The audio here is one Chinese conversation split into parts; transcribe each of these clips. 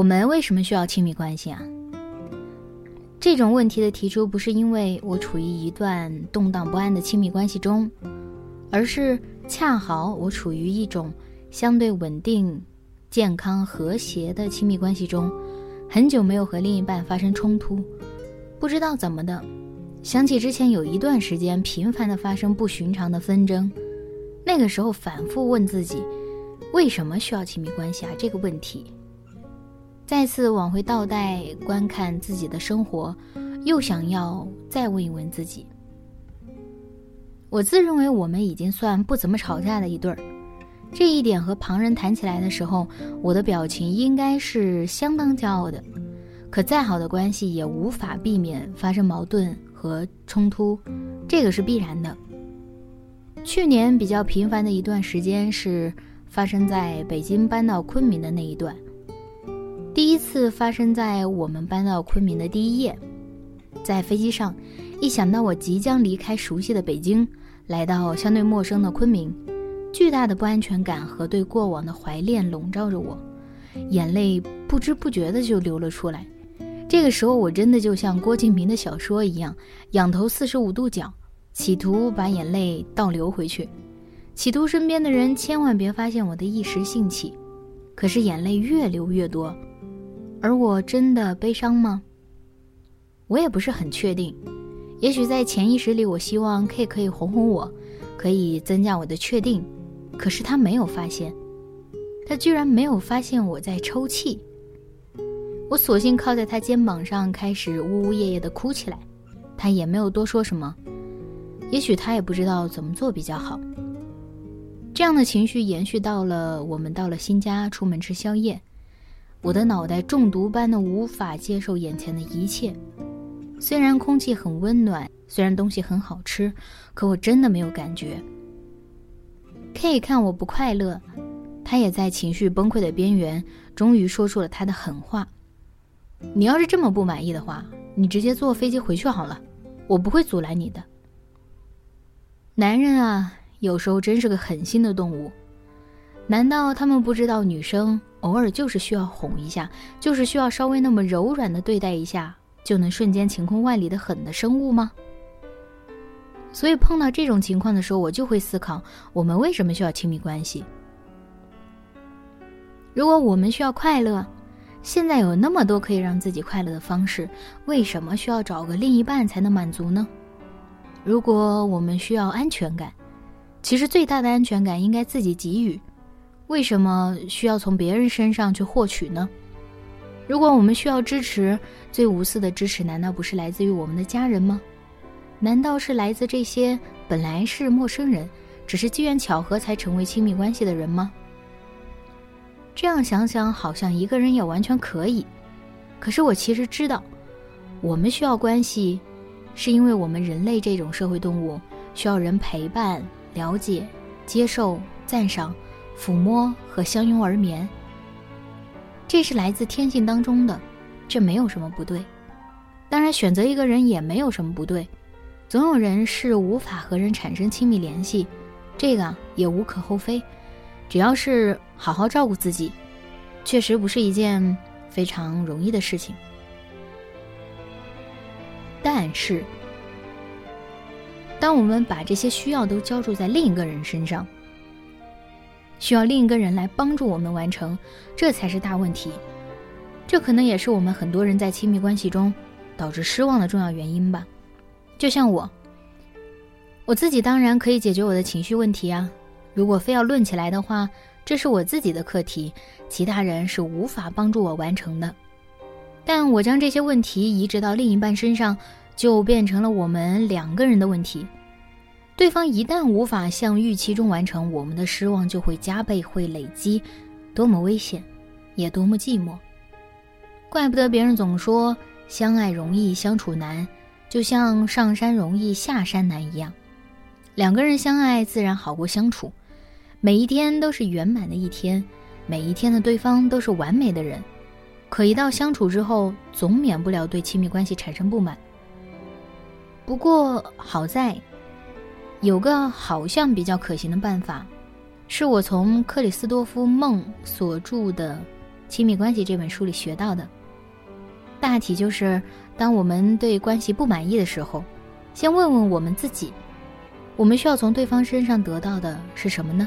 我们为什么需要亲密关系啊？这种问题的提出，不是因为我处于一段动荡不安的亲密关系中，而是恰好我处于一种相对稳定、健康、和谐的亲密关系中，很久没有和另一半发生冲突，不知道怎么的，想起之前有一段时间频繁的发生不寻常的纷争，那个时候反复问自己，为什么需要亲密关系啊？这个问题。再次往回倒带观看自己的生活，又想要再问一问自己。我自认为我们已经算不怎么吵架的一对儿，这一点和旁人谈起来的时候，我的表情应该是相当骄傲的。可再好的关系也无法避免发生矛盾和冲突，这个是必然的。去年比较频繁的一段时间是发生在北京搬到昆明的那一段。第一次发生在我们搬到昆明的第一夜，在飞机上，一想到我即将离开熟悉的北京，来到相对陌生的昆明，巨大的不安全感和对过往的怀恋笼罩着我，眼泪不知不觉的就流了出来。这个时候，我真的就像郭敬明的小说一样，仰头四十五度角，企图把眼泪倒流回去，企图身边的人千万别发现我的一时兴起，可是眼泪越流越多。而我真的悲伤吗？我也不是很确定。也许在潜意识里，我希望 K 可以哄哄我，可以增加我的确定。可是他没有发现，他居然没有发现我在抽泣。我索性靠在他肩膀上，开始呜呜咽咽地哭起来。他也没有多说什么。也许他也不知道怎么做比较好。这样的情绪延续到了我们到了新家，出门吃宵夜。我的脑袋中毒般的无法接受眼前的一切，虽然空气很温暖，虽然东西很好吃，可我真的没有感觉。K 看我不快乐，他也在情绪崩溃的边缘，终于说出了他的狠话：“你要是这么不满意的话，你直接坐飞机回去好了，我不会阻拦你的。”男人啊，有时候真是个狠心的动物，难道他们不知道女生？偶尔就是需要哄一下，就是需要稍微那么柔软的对待一下，就能瞬间晴空万里的狠的生物吗？所以碰到这种情况的时候，我就会思考：我们为什么需要亲密关系？如果我们需要快乐，现在有那么多可以让自己快乐的方式，为什么需要找个另一半才能满足呢？如果我们需要安全感，其实最大的安全感应该自己给予。为什么需要从别人身上去获取呢？如果我们需要支持，最无私的支持难道不是来自于我们的家人吗？难道是来自这些本来是陌生人，只是机缘巧合才成为亲密关系的人吗？这样想想，好像一个人也完全可以。可是我其实知道，我们需要关系，是因为我们人类这种社会动物需要人陪伴、了解、接受、赞赏。抚摸和相拥而眠，这是来自天性当中的，这没有什么不对。当然，选择一个人也没有什么不对。总有人是无法和人产生亲密联系，这个也无可厚非。只要是好好照顾自己，确实不是一件非常容易的事情。但是，当我们把这些需要都交注在另一个人身上，需要另一个人来帮助我们完成，这才是大问题。这可能也是我们很多人在亲密关系中导致失望的重要原因吧。就像我，我自己当然可以解决我的情绪问题啊。如果非要论起来的话，这是我自己的课题，其他人是无法帮助我完成的。但我将这些问题移植到另一半身上，就变成了我们两个人的问题。对方一旦无法像预期中完成，我们的失望就会加倍，会累积，多么危险，也多么寂寞。怪不得别人总说相爱容易相处难，就像上山容易下山难一样。两个人相爱自然好过相处，每一天都是圆满的一天，每一天的对方都是完美的人。可一到相处之后，总免不了对亲密关系产生不满。不过好在。有个好像比较可行的办法，是我从克里斯多夫·梦所著的《亲密关系》这本书里学到的。大体就是，当我们对关系不满意的时候，先问问我们自己：我们需要从对方身上得到的是什么呢？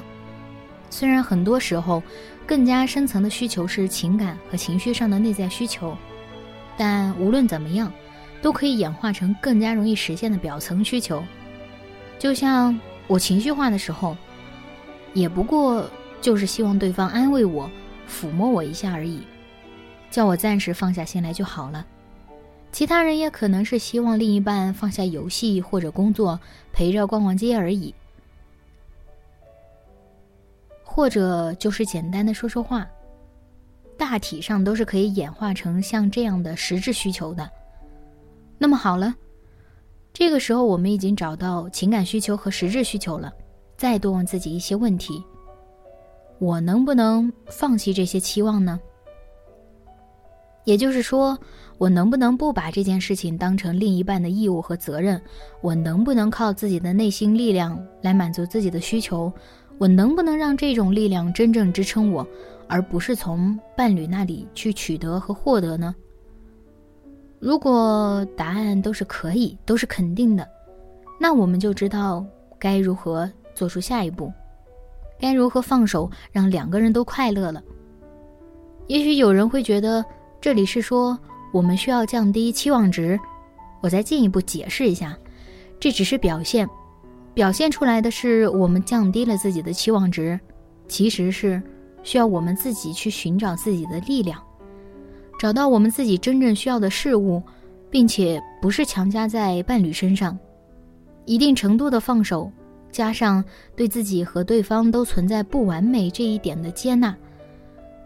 虽然很多时候，更加深层的需求是情感和情绪上的内在需求，但无论怎么样，都可以演化成更加容易实现的表层需求。就像我情绪化的时候，也不过就是希望对方安慰我、抚摸我一下而已，叫我暂时放下心来就好了。其他人也可能是希望另一半放下游戏或者工作，陪着逛逛街而已，或者就是简单的说说话。大体上都是可以演化成像这样的实质需求的。那么好了。这个时候，我们已经找到情感需求和实质需求了。再多问自己一些问题：我能不能放弃这些期望呢？也就是说，我能不能不把这件事情当成另一半的义务和责任？我能不能靠自己的内心力量来满足自己的需求？我能不能让这种力量真正支撑我，而不是从伴侣那里去取得和获得呢？如果答案都是可以，都是肯定的，那我们就知道该如何做出下一步，该如何放手，让两个人都快乐了。也许有人会觉得这里是说我们需要降低期望值，我再进一步解释一下，这只是表现，表现出来的是我们降低了自己的期望值，其实是需要我们自己去寻找自己的力量。找到我们自己真正需要的事物，并且不是强加在伴侣身上，一定程度的放手，加上对自己和对方都存在不完美这一点的接纳，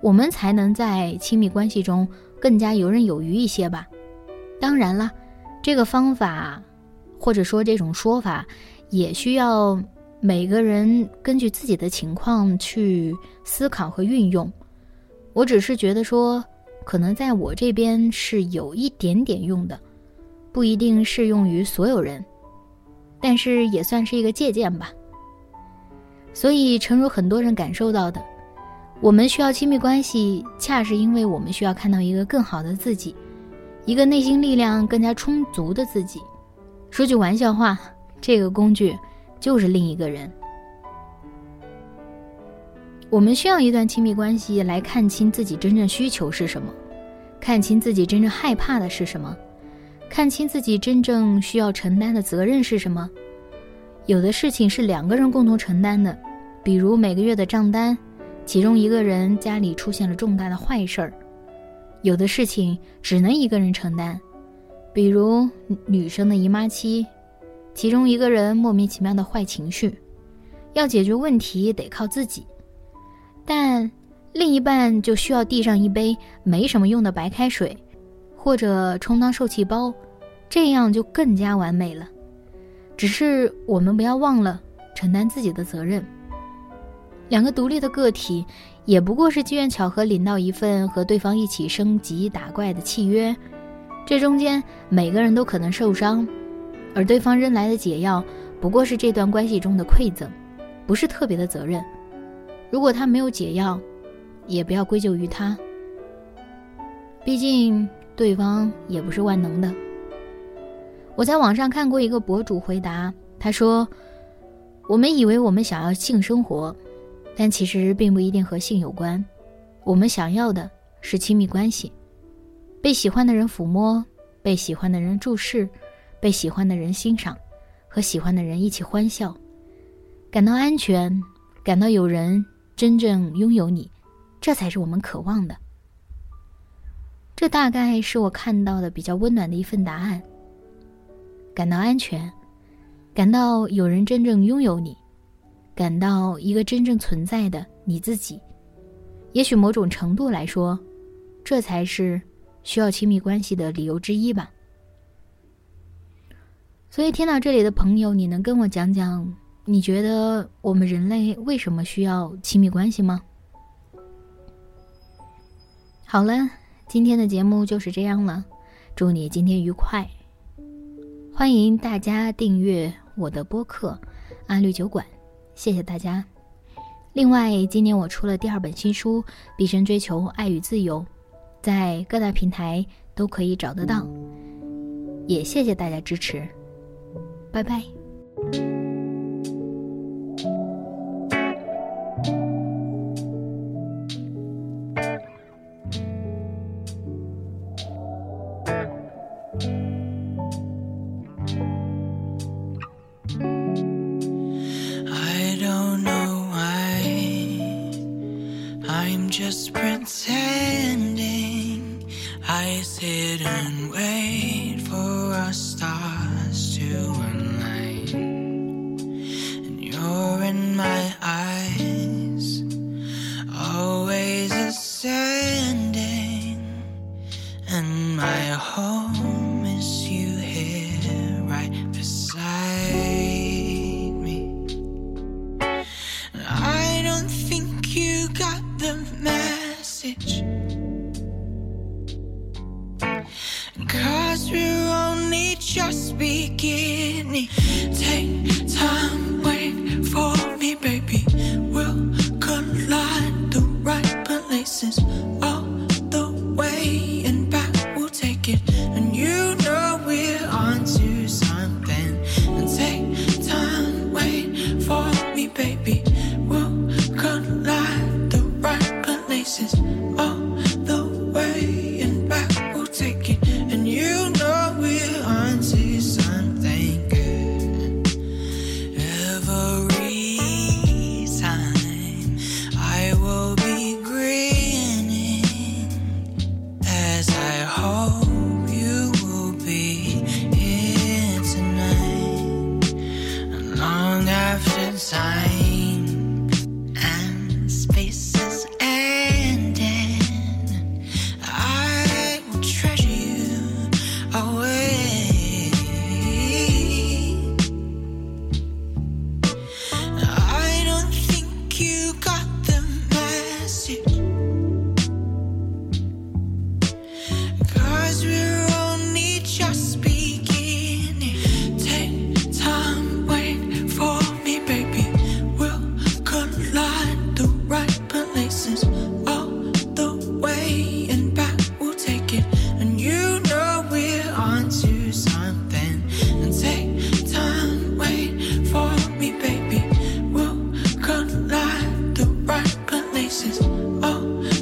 我们才能在亲密关系中更加游刃有余一些吧。当然了，这个方法或者说这种说法，也需要每个人根据自己的情况去思考和运用。我只是觉得说。可能在我这边是有一点点用的，不一定适用于所有人，但是也算是一个借鉴吧。所以，诚如很多人感受到的，我们需要亲密关系，恰是因为我们需要看到一个更好的自己，一个内心力量更加充足的自己。说句玩笑话，这个工具就是另一个人。我们需要一段亲密关系来看清自己真正需求是什么，看清自己真正害怕的是什么，看清自己真正需要承担的责任是什么。有的事情是两个人共同承担的，比如每个月的账单，其中一个人家里出现了重大的坏事儿；有的事情只能一个人承担，比如女生的姨妈期，其中一个人莫名其妙的坏情绪，要解决问题得靠自己。但另一半就需要递上一杯没什么用的白开水，或者充当受气包，这样就更加完美了。只是我们不要忘了承担自己的责任。两个独立的个体，也不过是机缘巧合领到一份和对方一起升级打怪的契约，这中间每个人都可能受伤，而对方扔来的解药，不过是这段关系中的馈赠，不是特别的责任。如果他没有解药，也不要归咎于他。毕竟对方也不是万能的。我在网上看过一个博主回答，他说：“我们以为我们想要性生活，但其实并不一定和性有关。我们想要的是亲密关系，被喜欢的人抚摸，被喜欢的人注视，被喜欢的人欣赏，和喜欢的人一起欢笑，感到安全，感到有人。”真正拥有你，这才是我们渴望的。这大概是我看到的比较温暖的一份答案。感到安全，感到有人真正拥有你，感到一个真正存在的你自己。也许某种程度来说，这才是需要亲密关系的理由之一吧。所以，听到这里的朋友，你能跟我讲讲，你觉得我们人类为什么需要亲密关系吗？好了，今天的节目就是这样了，祝你今天愉快。欢迎大家订阅我的播客《安绿酒馆》，谢谢大家。另外，今年我出了第二本新书《毕生追求爱与自由》，在各大平台都可以找得到。也谢谢大家支持，拜拜。just pretending I sit and you